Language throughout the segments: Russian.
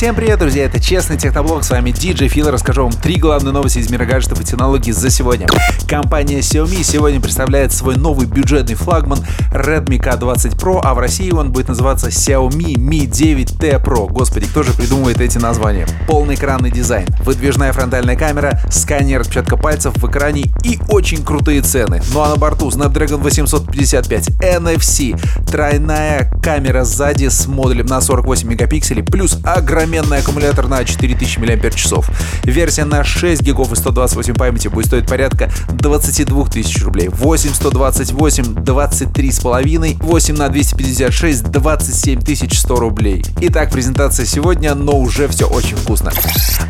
Всем привет, друзья, это Честный Техноблог, с вами DJ Фил, расскажу вам три главные новости из мира гаджетов и технологий за сегодня. Компания Xiaomi сегодня представляет свой новый бюджетный флагман Redmi K20 Pro, а в России он будет называться Xiaomi Mi 9T Pro. Господи, кто же придумывает эти названия? Полный экранный дизайн, выдвижная фронтальная камера, сканер отпечатка пальцев в экране и очень крутые цены. Ну а на борту Snapdragon 855, NFC, тройная камера сзади с модулем на 48 мегапикселей, плюс огроменный аккумулятор на 4000 мАч. Версия на 6 гигов и 128 памяти будет стоить порядка 22 тысяч рублей. 8 128 23 с половиной, 8 на 256 27 100 рублей. Итак, презентация сегодня, но уже все очень вкусно.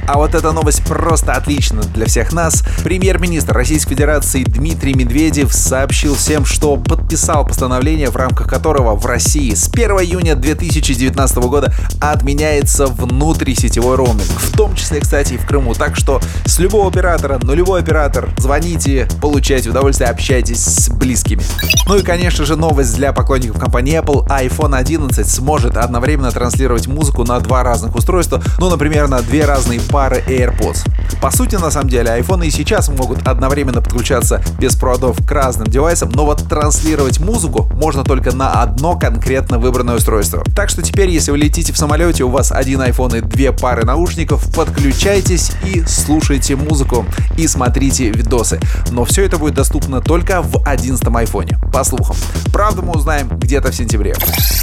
А вот эта новость просто отлична для всех нас. Премьер-министр Российской Федерации Дмитрий Медведев сообщил всем, что подписал постановление, в рамках которого в России с 1 июня 2019 года отменяется внутрисетевой роуминг. В том числе, кстати, и в Крыму. Так что с любого оператора, нулевой оператор, звоните, получайте удовольствие, общайтесь с близкими. Ну и, конечно же, новость для поклонников компании Apple. iPhone 11 сможет одновременно транслировать музыку на два разных устройства, ну, например, на две разные пары AirPods. По сути, на самом деле, iPhone и сейчас могут одновременно подключаться без проводов к разным девайсам, но вот транслировать музыку можно только на одно конкретно выбранное устройство. Так что теперь, если вы летите в самолете, у вас один iPhone и две пары наушников, подключайтесь и слушайте музыку и смотрите видосы. Но все это будет доступно только в 11 iPhone, по слухам. Правда мы узнаем где-то в сентябре.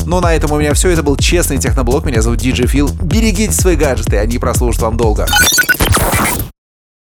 Ну на этом у меня все. Это был честный техноблог. Меня зовут DJ Фил. Берегите свои гаджеты, они прослужат вам долго.